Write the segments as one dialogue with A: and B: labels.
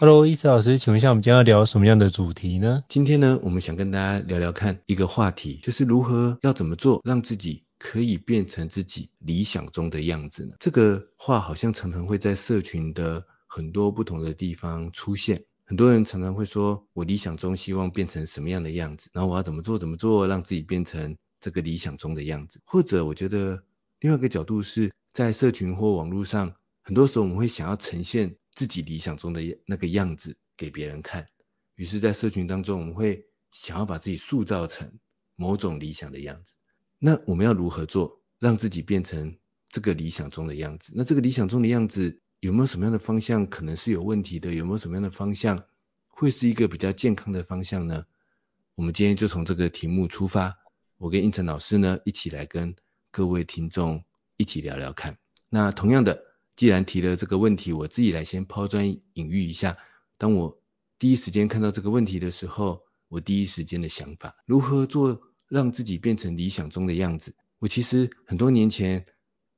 A: Hello，伊慈老师，请问一下，我们今天要聊什么样的主题呢？
B: 今天呢，我们想跟大家聊聊看一个话题，就是如何要怎么做，让自己可以变成自己理想中的样子呢？这个话好像常常会在社群的很多不同的地方出现。很多人常常会说，我理想中希望变成什么样的样子，然后我要怎么做怎么做，让自己变成这个理想中的样子。或者，我觉得另外一个角度是在社群或网络上，很多时候我们会想要呈现。自己理想中的那个样子给别人看，于是，在社群当中，我们会想要把自己塑造成某种理想的样子。那我们要如何做，让自己变成这个理想中的样子？那这个理想中的样子有没有什么样的方向可能是有问题的？有没有什么样的方向会是一个比较健康的方向呢？我们今天就从这个题目出发，我跟胤丞老师呢一起来跟各位听众一起聊聊看。那同样的。既然提了这个问题，我自己来先抛砖引玉一下。当我第一时间看到这个问题的时候，我第一时间的想法，如何做让自己变成理想中的样子？我其实很多年前，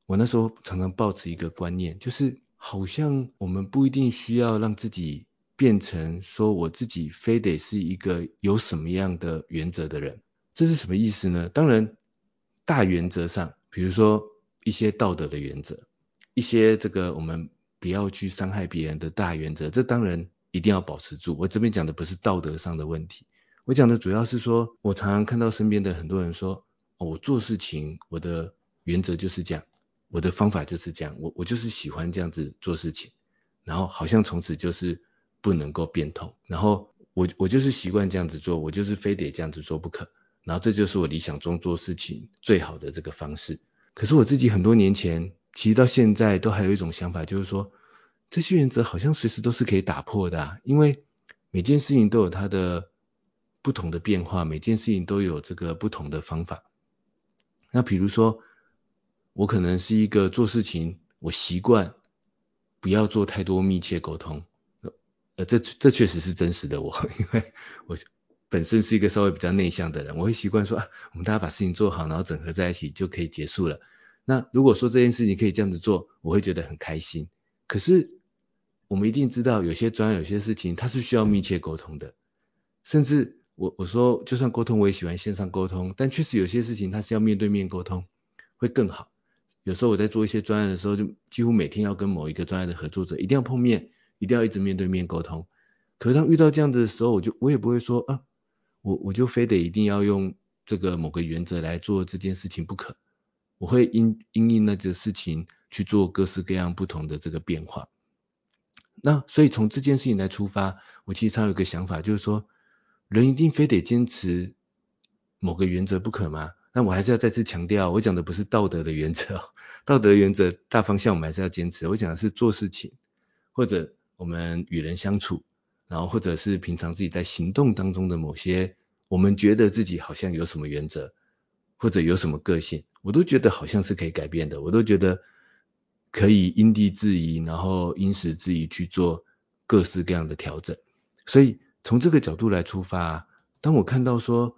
B: 我那时候常常抱持一个观念，就是好像我们不一定需要让自己变成说我自己非得是一个有什么样的原则的人。这是什么意思呢？当然，大原则上，比如说一些道德的原则。一些这个我们不要去伤害别人的大原则，这当然一定要保持住。我这边讲的不是道德上的问题，我讲的主要是说，我常常看到身边的很多人说，哦，我做事情我的原则就是这样，我的方法就是这样，我我就是喜欢这样子做事情，然后好像从此就是不能够变通，然后我我就是习惯这样子做，我就是非得这样子做不可，然后这就是我理想中做事情最好的这个方式。可是我自己很多年前。其实到现在都还有一种想法，就是说这些原则好像随时都是可以打破的啊，因为每件事情都有它的不同的变化，每件事情都有这个不同的方法。那比如说，我可能是一个做事情，我习惯不要做太多密切沟通，呃，这这确实是真实的我，因为我本身是一个稍微比较内向的人，我会习惯说啊，我们大家把事情做好，然后整合在一起就可以结束了。那如果说这件事情可以这样子做，我会觉得很开心。可是我们一定知道，有些专业、有些事情它是需要密切沟通的。甚至我我说，就算沟通，我也喜欢线上沟通，但确实有些事情它是要面对面沟通会更好。有时候我在做一些专案的时候，就几乎每天要跟某一个专案的合作者一定要碰面，一定要一直面对面沟通。可是当遇到这样子的时候，我就我也不会说啊，我我就非得一定要用这个某个原则来做这件事情不可。我会因因应那件事情去做各式各样不同的这个变化。那所以从这件事情来出发，我其实常有一个想法，就是说，人一定非得坚持某个原则不可吗？那我还是要再次强调，我讲的不是道德的原则，道德原则大方向我们还是要坚持。我讲的是做事情，或者我们与人相处，然后或者是平常自己在行动当中的某些，我们觉得自己好像有什么原则，或者有什么个性。我都觉得好像是可以改变的，我都觉得可以因地制宜，然后因时制宜去做各式各样的调整。所以从这个角度来出发，当我看到说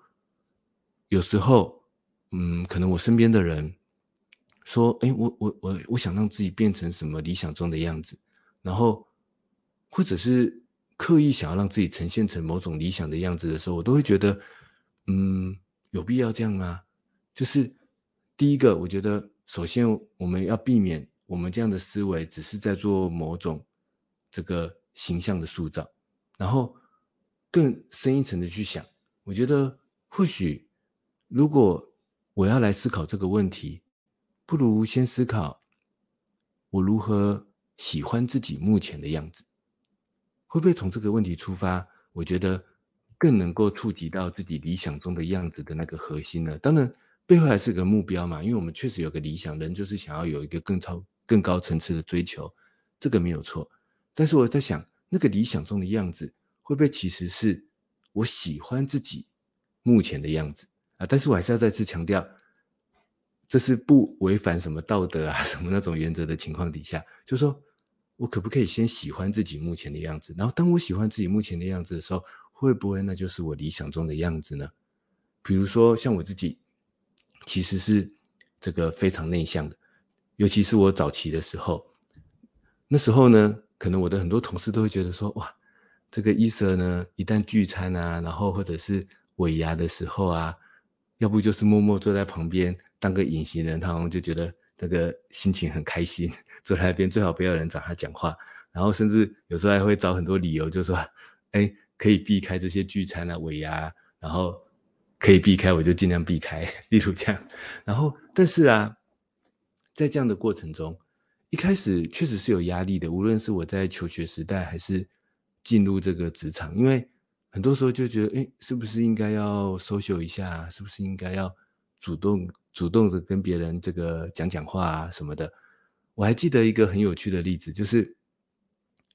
B: 有时候，嗯，可能我身边的人说，哎，我我我我想让自己变成什么理想中的样子，然后或者是刻意想要让自己呈现成某种理想的样子的时候，我都会觉得，嗯，有必要这样吗？就是。第一个，我觉得首先我们要避免我们这样的思维只是在做某种这个形象的塑造，然后更深一层的去想，我觉得或许如果我要来思考这个问题，不如先思考我如何喜欢自己目前的样子，会不会从这个问题出发，我觉得更能够触及到自己理想中的样子的那个核心呢？当然。背后还是个目标嘛，因为我们确实有个理想，人就是想要有一个更超、更高层次的追求，这个没有错。但是我在想，那个理想中的样子，会不会其实是我喜欢自己目前的样子啊，但是我还是要再次强调，这是不违反什么道德啊 什么那种原则的情况底下，就是说我可不可以先喜欢自己目前的样子，然后当我喜欢自己目前的样子的时候，会不会那就是我理想中的样子呢？比如说像我自己，其实是这个非常内向的，尤其是我早期的时候，那时候呢，可能我的很多同事都会觉得说，哇，这个伊瑟呢，一旦聚餐啊，然后或者是尾牙的时候啊，要不就是默默坐在旁边当个隐形人，他好像就觉得这个心情很开心，坐在那边最好不要人找他讲话，然后甚至有时候还会找很多理由，就说，哎，可以避开这些聚餐啊、尾牙，然后。可以避开，我就尽量避开，例如这样。然后，但是啊，在这样的过程中，一开始确实是有压力的。无论是我在求学时代，还是进入这个职场，因为很多时候就觉得，哎，是不是应该要收袖一下？是不是应该要主动主动的跟别人这个讲讲话啊什么的？我还记得一个很有趣的例子，就是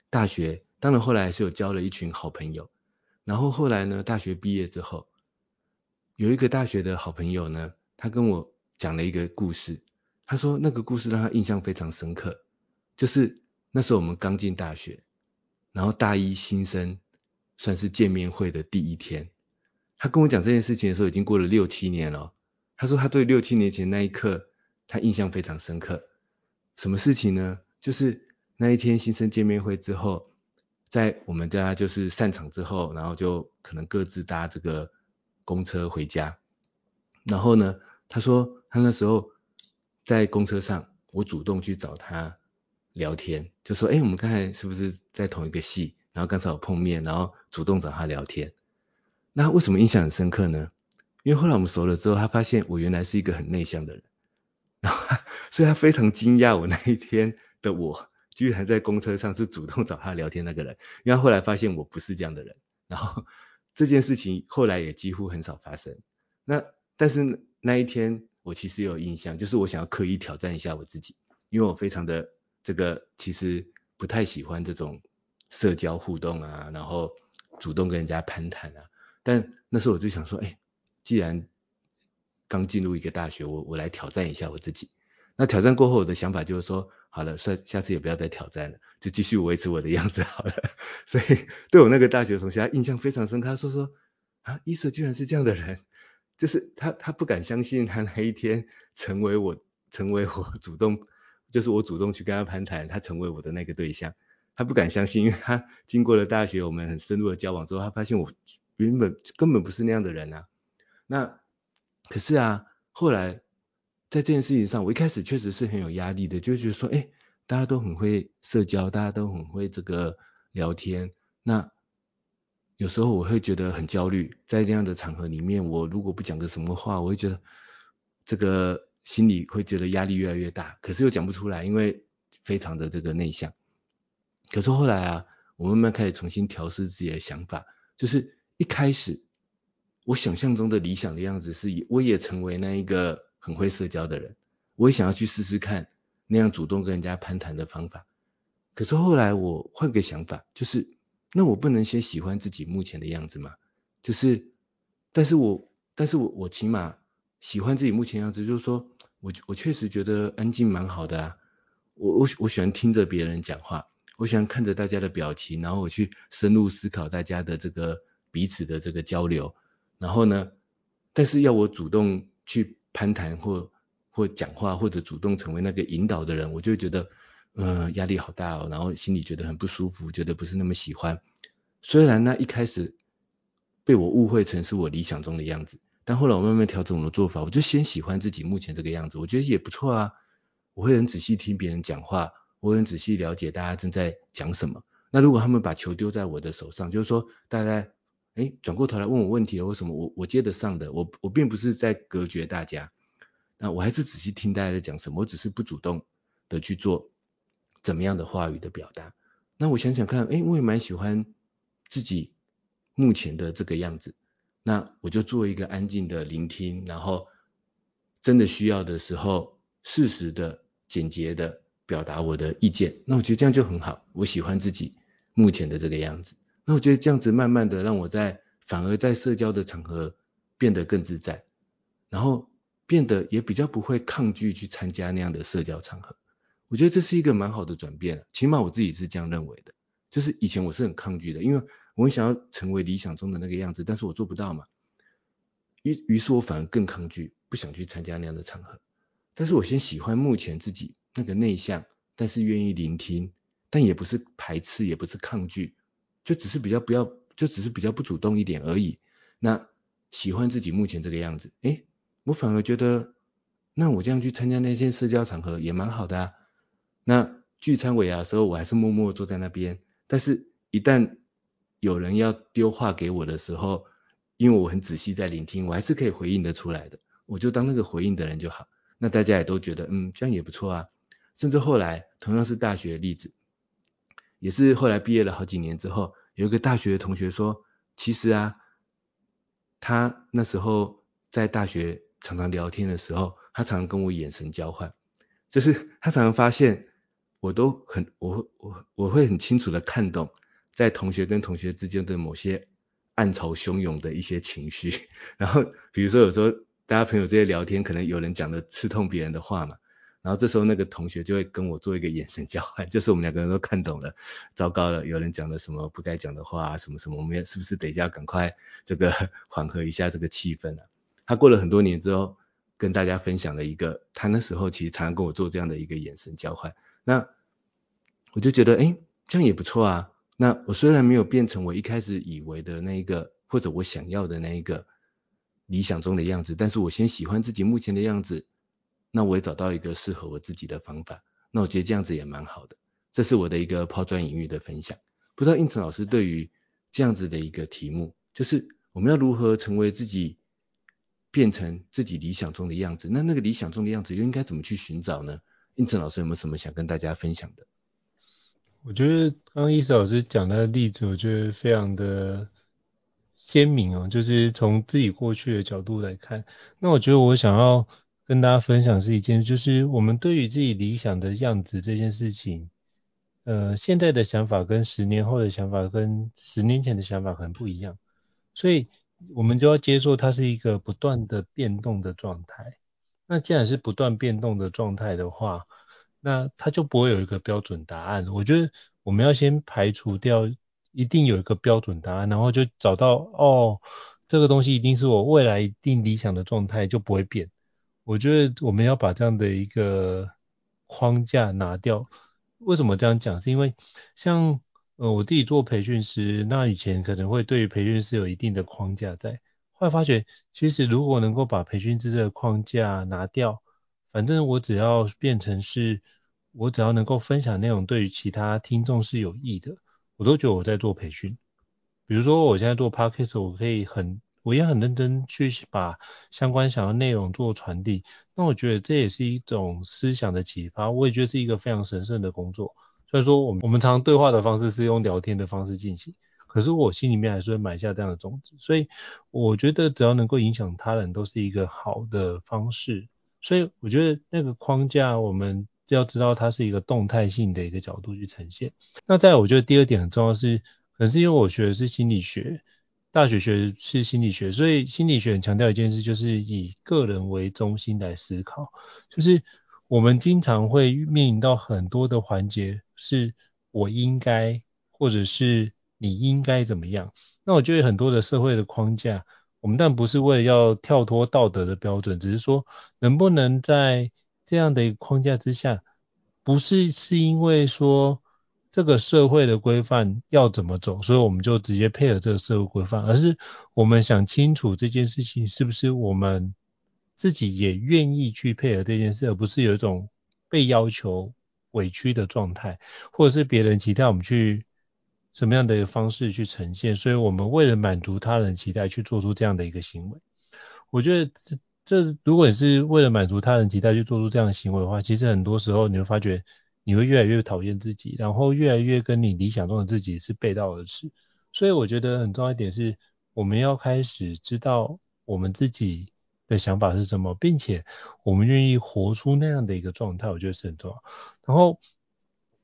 B: 大学，当然后来还是有交了一群好朋友。然后后来呢，大学毕业之后。有一个大学的好朋友呢，他跟我讲了一个故事。他说那个故事让他印象非常深刻，就是那时候我们刚进大学，然后大一新生算是见面会的第一天。他跟我讲这件事情的时候，已经过了六七年了。他说他对六七年前那一刻，他印象非常深刻。什么事情呢？就是那一天新生见面会之后，在我们大家就是散场之后，然后就可能各自搭这个。公车回家，然后呢，他说他那时候在公车上，我主动去找他聊天，就说，哎，我们刚才是不是在同一个系？然后刚才有碰面，然后主动找他聊天。那为什么印象很深刻呢？因为后来我们熟了之后，他发现我原来是一个很内向的人，然 后所以他非常惊讶我那一天的我，居然在公车上是主动找他聊天那个人，因为后来发现我不是这样的人，然后。这件事情后来也几乎很少发生。那但是那一天我其实有印象，就是我想要刻意挑战一下我自己，因为我非常的这个其实不太喜欢这种社交互动啊，然后主动跟人家攀谈啊。但那时候我就想说，哎，既然刚进入一个大学，我我来挑战一下我自己。那挑战过后，我的想法就是说，好了，算下次也不要再挑战了，就继续维持我的样子好了。所以对我那个大学同学，他印象非常深刻。他说说啊，伊瑟居然是这样的人，就是他他不敢相信他那一天成为我成为我主动，就是我主动去跟他攀谈，他成为我的那个对象，他不敢相信，因为他经过了大学我们很深入的交往之后，他发现我原本根本不是那样的人啊。那可是啊，后来。在这件事情上，我一开始确实是很有压力的，就觉得说，哎，大家都很会社交，大家都很会这个聊天，那有时候我会觉得很焦虑，在那样的场合里面，我如果不讲个什么话，我会觉得这个心里会觉得压力越来越大，可是又讲不出来，因为非常的这个内向。可是后来啊，我慢慢开始重新调试自己的想法，就是一开始我想象中的理想的样子是，我也成为那一个。很会社交的人，我也想要去试试看那样主动跟人家攀谈的方法。可是后来我换个想法，就是那我不能先喜欢自己目前的样子吗？就是，但是我，但是我，我起码喜欢自己目前样子，就是说我我确实觉得安静蛮好的啊。我我我喜欢听着别人讲话，我喜欢看着大家的表情，然后我去深入思考大家的这个彼此的这个交流。然后呢，但是要我主动去。攀谈或或讲话或者主动成为那个引导的人，我就会觉得，嗯、呃，压力好大哦，然后心里觉得很不舒服，觉得不是那么喜欢。虽然那一开始被我误会成是我理想中的样子，但后来我慢慢调整我的做法，我就先喜欢自己目前这个样子，我觉得也不错啊。我会很仔细听别人讲话，我会很仔细了解大家正在讲什么。那如果他们把球丢在我的手上，就是说大家。哎，转过头来问我问题了，为什么我我接得上的？我我并不是在隔绝大家，那我还是仔细听大家在讲什么，我只是不主动的去做怎么样的话语的表达。那我想想看，哎，我也蛮喜欢自己目前的这个样子，那我就做一个安静的聆听，然后真的需要的时候，适时的、简洁的表达我的意见。那我觉得这样就很好，我喜欢自己目前的这个样子。那我觉得这样子慢慢的让我在反而在社交的场合变得更自在，然后变得也比较不会抗拒去参加那样的社交场合。我觉得这是一个蛮好的转变，起码我自己是这样认为的。就是以前我是很抗拒的，因为我很想要成为理想中的那个样子，但是我做不到嘛。于于是我反而更抗拒，不想去参加那样的场合。但是我先喜欢目前自己那个内向，但是愿意聆听，但也不是排斥，也不是抗拒，就只是比较不要，就只是比较不主动一点而已。那喜欢自己目前这个样子，诶，我反而觉得，那我这样去参加那些社交场合也蛮好的啊。那聚餐尾牙的时候，我还是默默坐在那边，但是一旦有人要丢话给我的时候，因为我很仔细在聆听，我还是可以回应得出来的，我就当那个回应的人就好。那大家也都觉得，嗯，这样也不错啊。甚至后来，同样是大学的例子，也是后来毕业了好几年之后，有一个大学的同学说，其实啊，他那时候在大学常常聊天的时候，他常常跟我眼神交换，就是他常常发现我都很，我我我会很清楚的看懂，在同学跟同学之间的某些。暗潮汹涌的一些情绪，然后比如说有时候大家朋友这些聊天，可能有人讲的刺痛别人的话嘛，然后这时候那个同学就会跟我做一个眼神交换，就是我们两个人都看懂了，糟糕了，有人讲了什么不该讲的话啊，什么什么，我们是不是等一下赶快这个 缓和一下这个气氛啊？他过了很多年之后，跟大家分享了一个，他那时候其实常常跟我做这样的一个眼神交换，那我就觉得，哎，这样也不错啊。那我虽然没有变成我一开始以为的那一个，或者我想要的那一个理想中的样子，但是我先喜欢自己目前的样子，那我也找到一个适合我自己的方法，那我觉得这样子也蛮好的。这是我的一个抛砖引玉的分享。不知道应成老师对于这样子的一个题目，就是我们要如何成为自己，变成自己理想中的样子？那那个理想中的样子又应该怎么去寻找呢？应成老师有没有什么想跟大家分享的？
A: 我觉得刚刚伊斯老师讲的例子，我觉得非常的鲜明哦，就是从自己过去的角度来看。那我觉得我想要跟大家分享是一件，就是我们对于自己理想的样子这件事情，呃，现在的想法跟十年后的想法跟十年前的想法可能不一样，所以我们就要接受它是一个不断的变动的状态。那既然是不断变动的状态的话，那它就不会有一个标准答案。我觉得我们要先排除掉一定有一个标准答案，然后就找到哦，这个东西一定是我未来一定理想的状态，就不会变。我觉得我们要把这样的一个框架拿掉。为什么这样讲？是因为像呃我自己做培训师，那以前可能会对于培训师有一定的框架在，后来发觉其实如果能够把培训师的框架拿掉。反正我只要变成是，我只要能够分享内容对于其他听众是有益的，我都觉得我在做培训。比如说我现在做 podcast，我可以很，我也很认真去把相关想要内容做传递。那我觉得这也是一种思想的启发，我也觉得是一个非常神圣的工作。虽然说我们我们常常对话的方式是用聊天的方式进行，可是我心里面还是会埋下这样的种子。所以我觉得只要能够影响他人，都是一个好的方式。所以我觉得那个框架，我们要知道它是一个动态性的一个角度去呈现。那再，我觉得第二点很重要是，可能是因为我学的是心理学，大学学是心理学，所以心理学很强调一件事，就是以个人为中心来思考。就是我们经常会面临到很多的环节，是我应该，或者是你应该怎么样。那我觉得很多的社会的框架。我们但不是为了要跳脱道德的标准，只是说能不能在这样的一个框架之下，不是是因为说这个社会的规范要怎么走，所以我们就直接配合这个社会规范，而是我们想清楚这件事情是不是我们自己也愿意去配合这件事，而不是有一种被要求委屈的状态，或者是别人期待我们去。什么样的一个方式去呈现？所以我们为了满足他人期待去做出这样的一个行为，我觉得这这如果你是为了满足他人期待去做出这样的行为的话，其实很多时候你会发觉你会越来越讨厌自己，然后越来越跟你理想中的自己是背道而驰。所以我觉得很重要一点是，我们要开始知道我们自己的想法是什么，并且我们愿意活出那样的一个状态，我觉得是很重要。然后。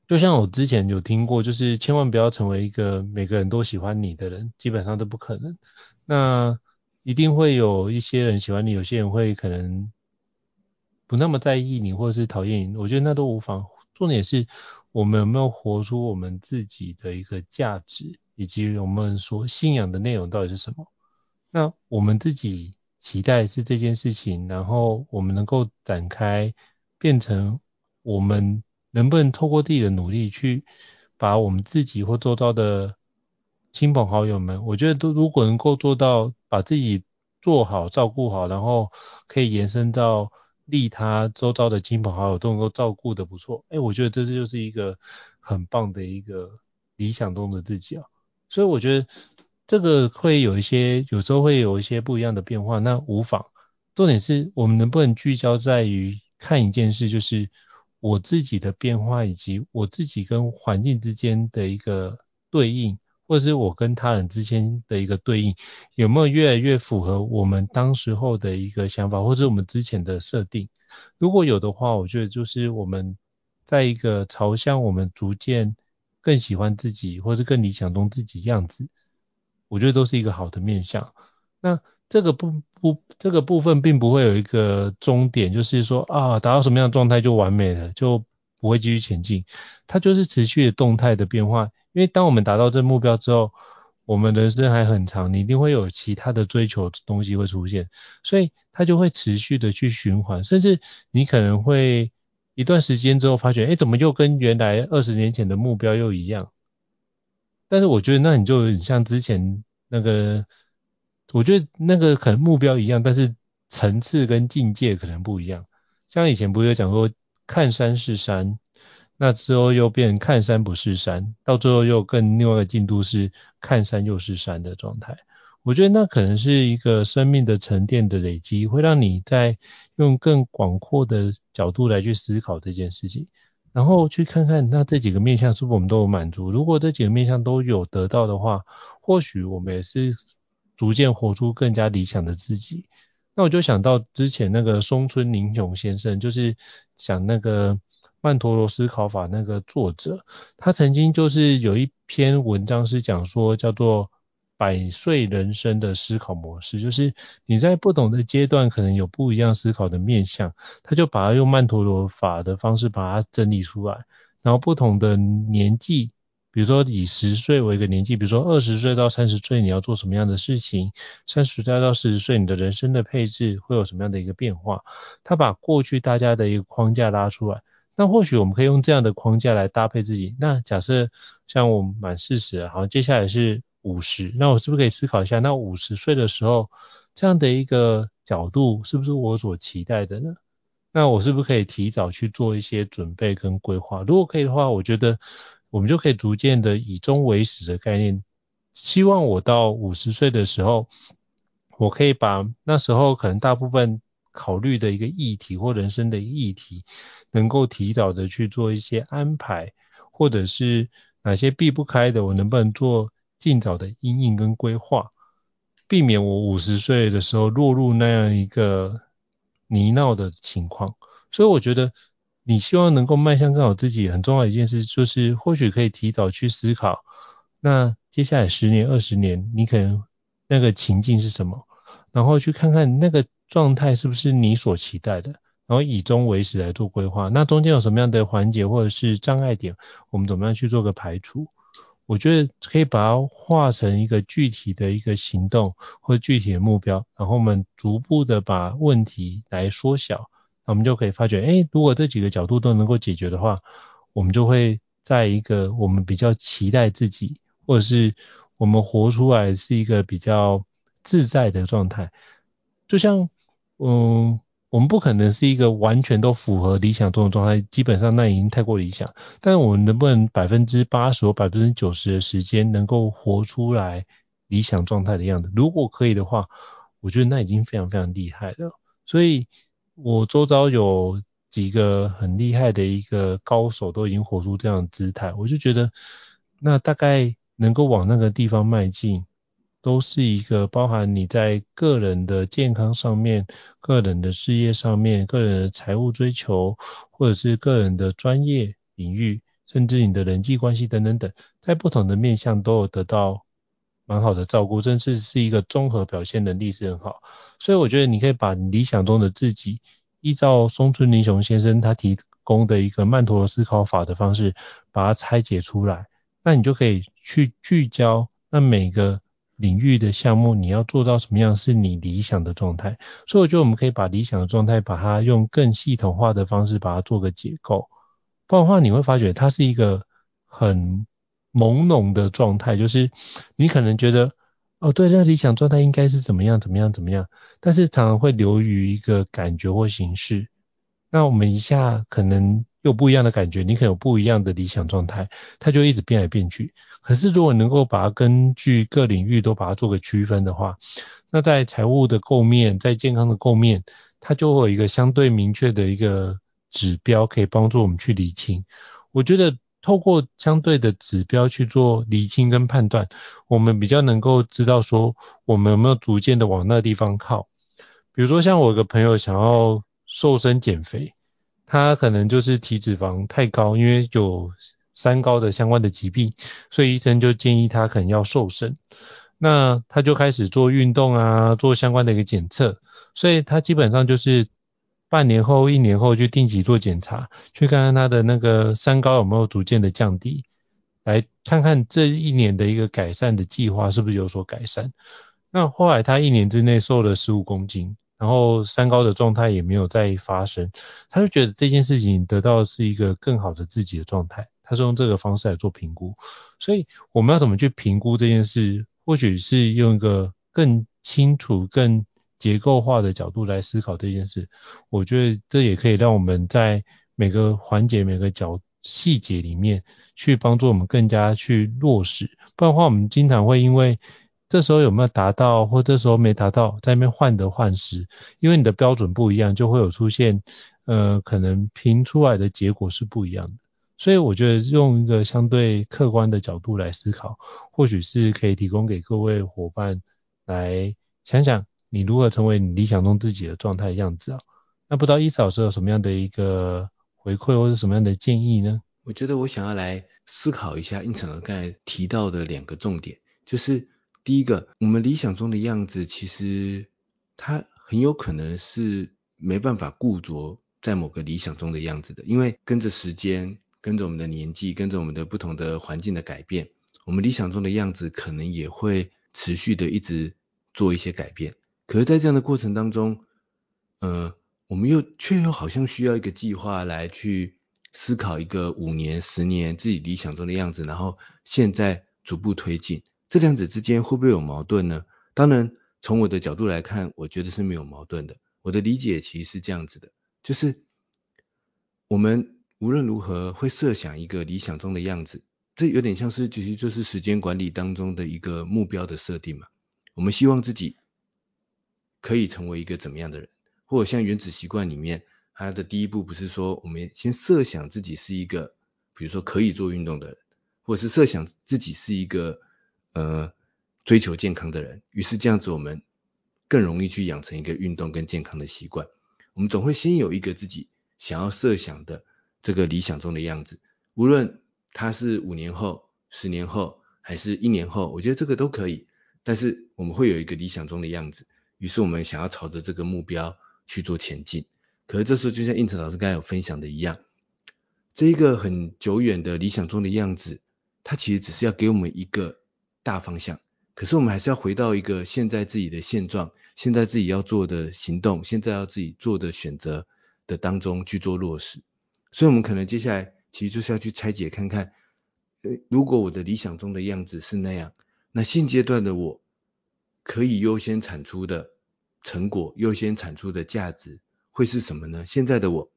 A: 就像我之前有听过，就是千万不要成为一个每个人都喜欢你的人，基本上都不可能。那一定会有一些人喜欢你，有些人会可能不那么在意你，或者是讨厌你。我觉得那都无妨。重点是我们有没有活出我们自己的一个价值，以及我们所信仰的内容到底是什么？那我们自己期待是这件事情，然后我们能够展开，变成我们能不能透过自己的努力去把我们自己或周遭的亲朋好友们，我觉得都如果能够做到把自己做好、照顾好，然后可以延伸到利他周遭的亲朋好友都能够照顾得不错，哎，我觉得这就是一个很棒的一个理想中的自己啊。所以我觉得这个会有一些，有时候会有一些不一样的变化，那无妨。重点是我们能不能聚焦在于看一件事，就是我自己的变化，以及我自己跟环境之间的一个对应。或者是我跟他人之间的一个对应，有没有越来越符合我们当时候的一个想法，或者我们之前的设定？如果有的话，我觉得就是我们在一个朝向我们逐渐更喜欢自己，或者更理想中自己样子，我觉得都是一个好的面向。那这个不不这个部分并不会有一个终点，就是说啊达到什么样的状态就完美了，就不会继续前进。它就是持续的动态的变化。因为当我们达到这目标之后，我们人生还很长，你一定会有其他的追求东西会出现，所以它就会持续的去循环，甚至你可能会一段时间之后发觉，哎，怎么又跟原来二十年前的目标又一样？但是我觉得那你就很像之前那个，我觉得那个可能目标一样，但是层次跟境界可能不一样。像以前不是有讲说，看山是山。那之后又变看山不是山，到最后又更另外一个进度是看山又是山的状态。我觉得那可能是一个生命的沉淀的累积，会让你在用更广阔的角度来去思考这件事情，然后去看看那这几个面向是不是我们都有满足。如果这几个面向都有得到的话，或许我们也是逐渐活出更加理想的自己。那我就想到之前那个松村宁雄先生，就是讲那个。曼陀罗思考法那个作者，他曾经就是有一篇文章是讲说叫做百岁人生的思考模式，就是你在不同的阶段可能有不一样思考的面向，他就把它用曼陀罗法的方式把它整理出来，然后不同的年纪，比如说以十岁为一个年纪，比如说二十岁到三十岁你要做什么样的事情，三十岁到四十岁你的人生的配置会有什么样的一个变化，他把过去大家的一个框架拉出来。那或许我们可以用这样的框架来搭配自己。那假设像我满四十了，好，接下来是五十，那我是不是可以思考一下，那五十岁的时候，这样的一个角度是不是我所期待的呢？那我是不是可以提早去做一些准备跟规划？如果可以的话，我觉得我们就可以逐渐的以终为始的概念，希望我到五十岁的时候，我可以把那时候可能大部分考虑的一个议题或人生的议题。能够提早的去做一些安排，或者是哪些避不开的，我能不能做尽早的因应跟规划，避免我五十岁的时候落入那样一个泥淖的情况。所以我觉得，你希望能够迈向更好自己，很重要一件事就是，或许可以提早去思考，那接下来十年、二十年，你可能那个情境是什么，然后去看看那个状态是不是你所期待的。然后以终为始来做规划，那中间有什么样的环节或者是障碍点，我们怎么样去做个排除？我觉得可以把它化成一个具体的一个行动或具体的目标，然后我们逐步的把问题来缩小，那我们就可以发觉，哎，如果这几个角度都能够解决的话，我们就会在一个我们比较期待自己，或者是我们活出来是一个比较自在的状态，就像，嗯。我们不可能是一个完全都符合理想中的状态，基本上那已经太过理想。但是我们能不能百分之八十或百分之九十的时间能够活出来理想状态的样子？如果可以的话，我觉得那已经非常非常厉害了。所以我周遭有几个很厉害的一个高手都已经活出这样的姿态，我就觉得那大概能够往那个地方迈进。都是一个包含你在个人的健康上面、个人的事业上面、个人的财务追求，或者是个人的专业领域，甚至你的人际关系等等等，在不同的面向都有得到蛮好的照顾，甚至是一个综合表现能力是很好。所以我觉得你可以把理想中的自己，依照松村林雄先生他提供的一个曼陀罗思考法的方式，把它拆解出来，那你就可以去聚焦那每个领域的项目，你要做到什么样是你理想的状态。所以我觉得我们可以把理想的状态，把它用更系统化的方式把它做个结构。不然的话，你会发觉它是一个很朦胧的状态，就是你可能觉得，哦，对，那理想状态应该是怎么样，怎么样，怎么样，但是常常会流于一个感觉或形式。那我们一下可能有不一样的感觉，你可能有不一样的理想状态，它就一直变来变去。可是如果能够把它根据各领域都把它做个区分的话，那在财务的构面，在健康的构面，它就会有一个相对明确的一个指标，可以帮助我们去理清。我觉得。透过相对的指标去做厘清跟判断，我们比较能够知道说我们有没有逐渐的往那地方靠。比如说像我有个朋友想要瘦身减肥，他可能就是体脂肪太高，因为有三高的相关的疾病，所以医生就建议他可能要瘦身。那他就开始做运动啊，做相关的一个检测，所以他基本上就是。半年后、一年后去定期做检查，去看看他的那个三高有没有逐渐的降低，来看看这一年的一个改善的计划是不是有所改善。那后来他一年之内瘦了十五公斤，然后三高的状态也没有再发生，他就觉得这件事情得到是一个更好的自己的状态。他是用这个方式来做评估，所以我们要怎么去评估这件事？或许是用一个更清楚、更结构化的角度来思考这件事，我觉得这也可以让我们在每个环节、每个角细节里面去帮助我们更加去落实。不然的话，我们经常会因为这时候有没有达到，或这时候没达到，在那边患得患失，因为你的标准不一样，就会有出现呃可能评出来的结果是不一样的。所以我觉得用一个相对客观的角度来思考，或许是可以提供给各位伙伴来想想。你如何成为你理想中自己的状态样子啊？那不知道伊斯老师有什么样的一个回馈或者什么样的建议呢？
B: 我觉得我想要来思考一下胤丞老师刚才提到的两个重点，就是第一个，我们理想中的样子其实它很有可能是没办法固着在某个理想中的样子的，因为跟着时间、跟着我们的年纪、跟着我们的不同的环境的改变，我们理想中的样子可能也会持续的一直做一些改变。可是，在这样的过程当中，呃，我们又却又好像需要一个计划来去思考一个五年、十年自己理想中的样子，然后现在逐步推进，这两者之间会不会有矛盾呢？当然，从我的角度来看，我觉得是没有矛盾的。我的理解其实是这样子的，就是我们无论如何会设想一个理想中的样子，这有点像是其实就是时间管理当中的一个目标的设定嘛。我们希望自己。可以成为一个怎么样的人？或者像原子习惯里面，它的第一步不是说我们先设想自己是一个，比如说可以做运动的人，或者是设想自己是一个呃追求健康的人，于是这样子我们更容易去养成一个运动跟健康的习惯。我们总会先有一个自己想要设想的这个理想中的样子，无论它是五年后、十年后还是一年后，我觉得这个都可以。但是我们会有一个理想中的样子。于是我们想要朝着这个目标去做前进，可是这时候就像胤丞老师刚才有分享的一样，这一个很久远的理想中的样子，它其实只是要给我们一个大方向，可是我们还是要回到一个现在自己的现状，现在自己要做的行动，现在要自己做的选择的当中去做落实。所以，我们可能接下来其实就是要去拆解看看，呃，如果我的理想中的样子是那样，那现阶段的我。可以优先产出的成果，优先产出的价值会是什么呢？现在的我，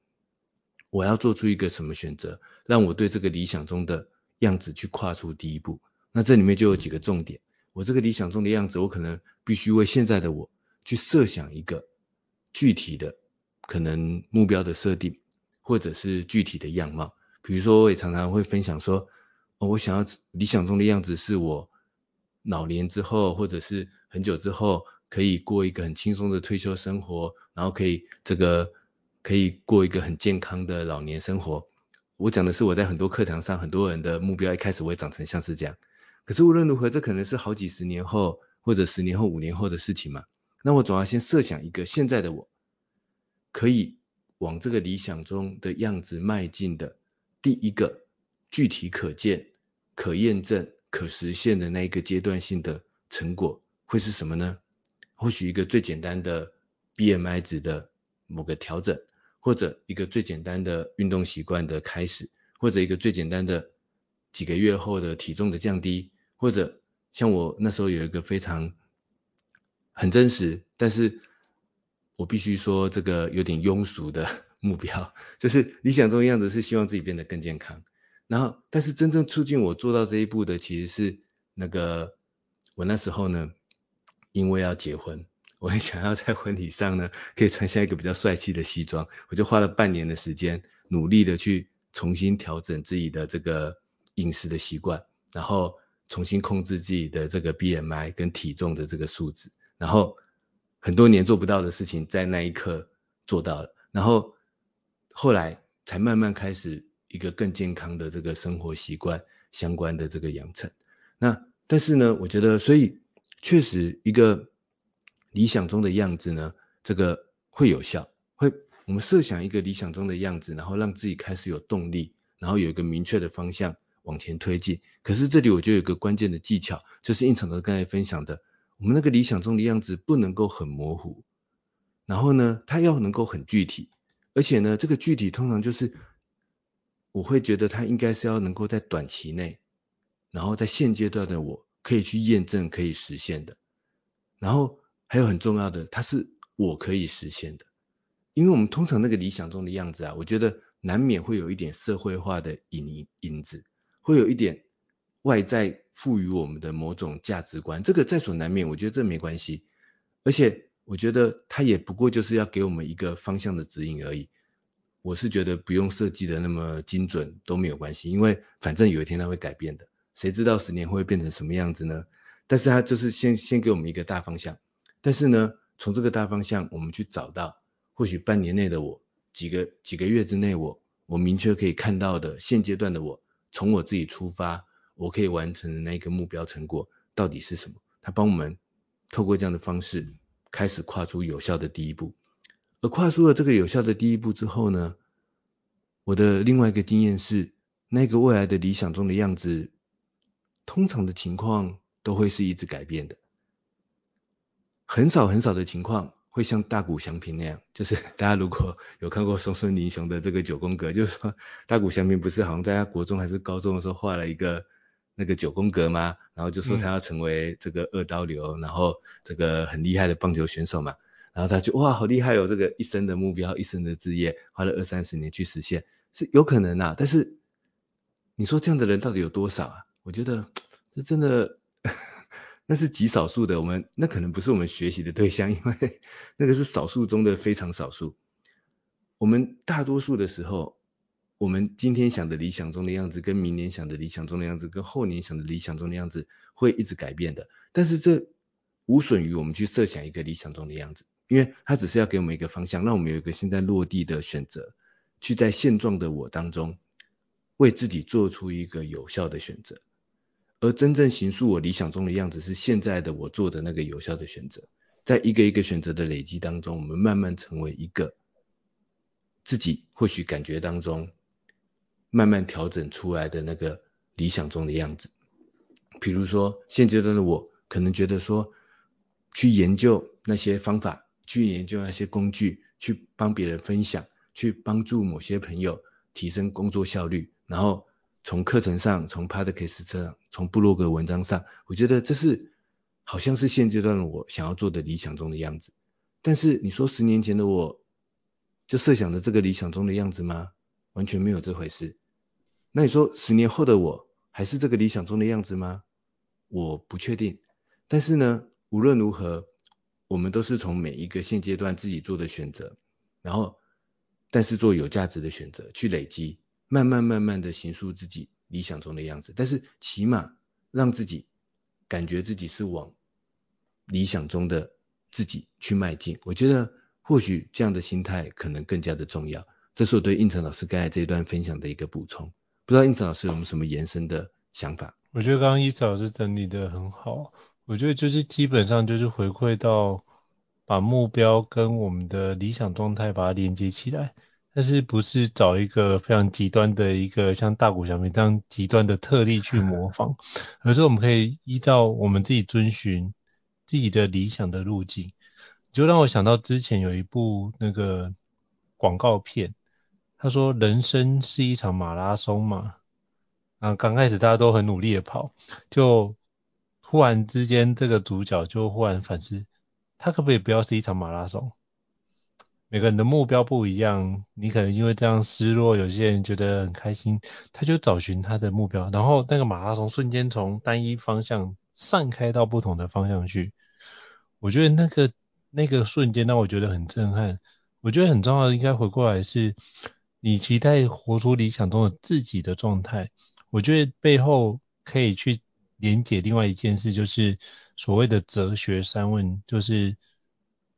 B: 我要做出一个什么选择，让我对这个理想中的样子去跨出第一步？那这里面就有几个重点。我这个理想中的样子，我可能必须为现在的我去设想一个具体的可能目标的设定，或者是具体的样貌。比如说，我也常常会分享说，哦，我想要理想中的样子是我。老年之后，或者是很久之后，可以过一个很轻松的退休生活，然后可以这个可以过一个很健康的老年生活。我讲的是我在很多课堂上，很多人的目标一开始会长成像是这样。可是无论如何，这可能是好几十年后，或者十年后、五年后的事情嘛。那我总要先设想一个现在的我，可以往这个理想中的样子迈进的第一个具体可见、可验证、可实现的那一个阶段性的成果会是什么呢？或许一个最简单的 BMI 值的某个调整，或者一个最简单的运动习惯的开始，或者一个最简单的几个月后的体重的降低，或者像我那时候有一个非常很真实，但是我必须说这个有点庸俗的 目标，就是理想中的样子是希望自己变得更健康。然后，但是真正促进我做到这一步的，其实是那个我那时候呢。因为要结婚，我很想要在婚礼上呢，可以穿下一个比较帅气的西装，我就花了半年的时间，努力的去重新调整自己的这个饮食的习惯，然后重新控制自己的这个 BMI 跟体重的这个数字，然后很多年做不到的事情，在那一刻做到了，然后后来才慢慢开始一个更健康的这个生活习惯相关的这个养成。那但是呢，我觉得所以。确实，一个理想中的样子呢，这个会有效。会，我们设想一个理想中的样子，然后让自己开始有动力，然后有一个明确的方向往前推进。可是这里我就有个关键的技巧，就是胤丞的刚才分享的，我们那个理想中的样子不能够很模糊，然后呢，它要能够很具体，而且呢，这个具体通常就是我会觉得它应该是要能够在短期内，然后在现阶段的我。可以去验证可以实现的，然后还有很重要的，它是我可以实现的，因为我们通常那个理想中的样子啊，我觉得难免会有一点社会化的影影子，会有一点外在赋予我们的某种价值观，这个在所难免，我觉得这没关系，而且我觉得它也不过就是要给我们一个方向的指引而已，我是觉得不用设计的那么精准都没有关系，因为反正有一天它会改变的。谁知道十年会变成什么样子呢？但是它就是先先给我们一个大方向，但是呢，从这个大方向我们去找到，或许半年内的我，几个几个月之内我，我明确可以看到的现阶段的我，从我自己出发，我可以完成的那个目标成果到底是什么？他帮我们透过这样的方式开始跨出有效的第一步，而跨出了这个有效的第一步之后呢，我的另外一个经验是，那个未来的理想中的样子。通常的情况都会是一直改变的，很少很少的情况会像大谷翔平那样，就是大家如果有看过松村林雄的这个九宫格，就是说大谷翔平不是好像在他国中还是高中的时候画了一个那个九宫格吗？然后就说他要成为这个二刀流，嗯、然后这个很厉害的棒球选手嘛，然后他就哇好厉害哦，这个一生的目标，一生的志业，花了二三十年去实现，是有可能啊，但是你说这样的人到底有多少啊？我觉得这真的那是极少数的，我们那可能不是我们学习的对象，因为那个是少数中的非常少数。我们大多数的时候，我们今天想的理想中的样子，跟明年想的理想中的样子，跟后年想的理想中的样子，会一直改变的。但是这无损于我们去设想一个理想中的样子，因为它只是要给我们一个方向，让我们有一个现在落地的选择，去在现状的我当中，为自己做出一个有效的选择。而真正形塑我理想中的样子，是现在的我做的那个有效的选择。在一个一个选择的累积当中，我们慢慢成为一个自己或许感觉当中慢慢调整出来的那个理想中的样子。比如说，现阶段的我可能觉得说，去研究那些方法，去研究那些工具，去帮别人分享，去帮助某些朋友提升工作效率，然后。从课程上，从 Podcast 上，从部落格文章上，我觉得这是好像是现阶段的我想要做的理想中的样子。但是你说十年前的我，就设想的这个理想中的样子吗？完全没有这回事。那你说十年后的我，还是这个理想中的样子吗？我不确定。但是呢，无论如何，我们都是从每一个现阶段自己做的选择，然后，但是做有价值的选择，去累积。慢慢慢慢的形塑自己理想中的样子，但是起码让自己感觉自己是往理想中的自己去迈进。我觉得或许这样的心态可能更加的重要。这是我对胤丞老师刚才这一段分享的一个补充。不知道胤丞老师有没有什么延伸的想法？
A: 我觉得刚刚伊老师整理的很好，我觉得就是基本上就是回馈到把目标跟我们的理想状态把它连接起来，但是不是找一个非常极端的一个像大谷翔平这样极端的特例去模仿，而是我们可以依照我们自己遵循自己的理想的路径，就让我想到之前有一部那个广告片，他说人生是一场马拉松嘛。啊，刚开始大家都很努力的跑，就忽然之间这个主角就忽然反思，他可不可以不要是一场马拉松？每个人的目标不一样，你可能因为这样失落，有些人觉得很开心，他就找寻他的目标，然后那个马拉松瞬间从单一方向散开到不同的方向去。我觉得那个那个瞬间让我觉得很震撼。我觉得很重要的应该回过来是，你期待活出理想中的自己的状态。我觉得背后可以去连结另外一件事，就是所谓的哲学三问，就是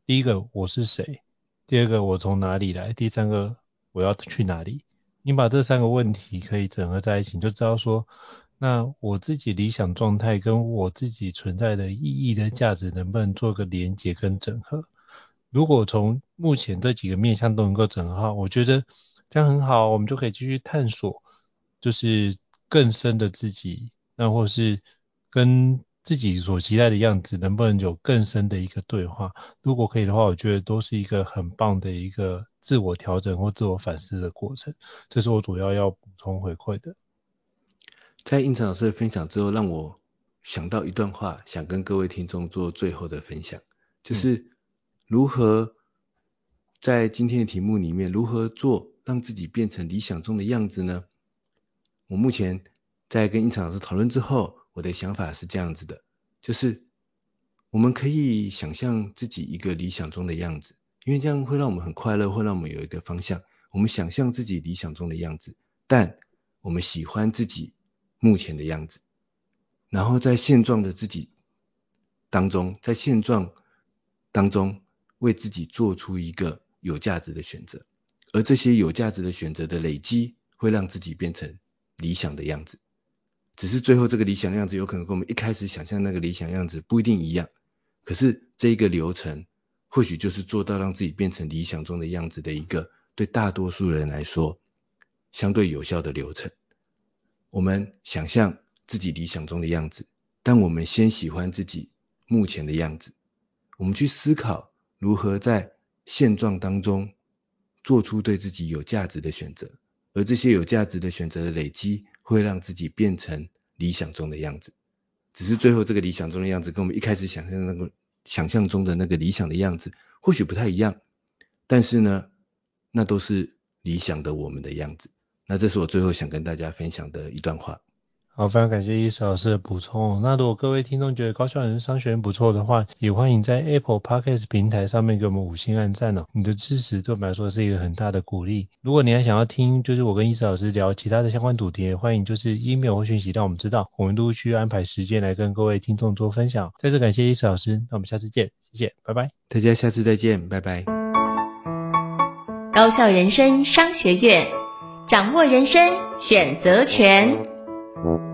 A: 第一个我是谁，第二个我从哪里来，第三个我要去哪里。你把这三个问题可以整合在一起，你就知道说，那我自己理想状态跟我自己存在的意义的价值能不能做个连接跟整合？如果从目前这几个面向都能够整合好，我觉得这样很好，我们就可以继续探索，就是。更深的自己，那或是跟自己所期待的样子，能不能有更深的一个对话？如果可以的话，我觉得都是一个很棒的一个自我调整或自我反思的过程。这是我主要要补充回馈的。
B: 在应成老师的分享之后，让我想到一段话，想跟各位听众做最后的分享，就是如何在今天的题目里面，如何做让自己变成理想中的样子呢？我目前在跟应成老师讨论之后，我的想法是这样子的，就是我们可以想象自己一个理想中的样子，因为这样会让我们很快乐，会让我们有一个方向。我们想象自己理想中的样子，但我们喜欢自己目前的样子，然后在现状的自己当中，在现状当中为自己做出一个有价值的选择，而这些有价值的选择的累积，会让自己变成。理想的样子，只是最后这个理想样子有可能跟我们一开始想象那个理想样子不一定一样。可是这一个流程，或许就是做到让自己变成理想中的样子的一个对大多数人来说相对有效的流程。我们想象自己理想中的样子，但我们先喜欢自己目前的样子。我们去思考如何在现状当中做出对自己有价值的选择。而这些有价值的选择的累积，会让自己变成理想中的样子。只是最后这个理想中的样子，跟我们一开始想象的那个想象中的那个理想的样子，或许不太一样。但是呢，那都是理想的我们的样子。那这是我最后想跟大家分享的一段话。
A: 好，非常感谢伊斯老师的补充。那如果各位听众觉得高效人生商学院不错的话，也欢迎在 Apple Podcast 平台上面给我们五星按赞哦。你的支持对我们来说是一个很大的鼓励。如果你还想要听，就是我跟伊斯老师聊其他的相关主题，也欢迎就是 email 或讯息让我们知道，我们陆续安排时间来跟各位听众做分享。再次感谢伊斯老师，那我们下次见，谢谢，拜拜。
B: 大家下次再见，拜拜。
C: 高效人生商学院，掌握人生选择权。Mm-hmm.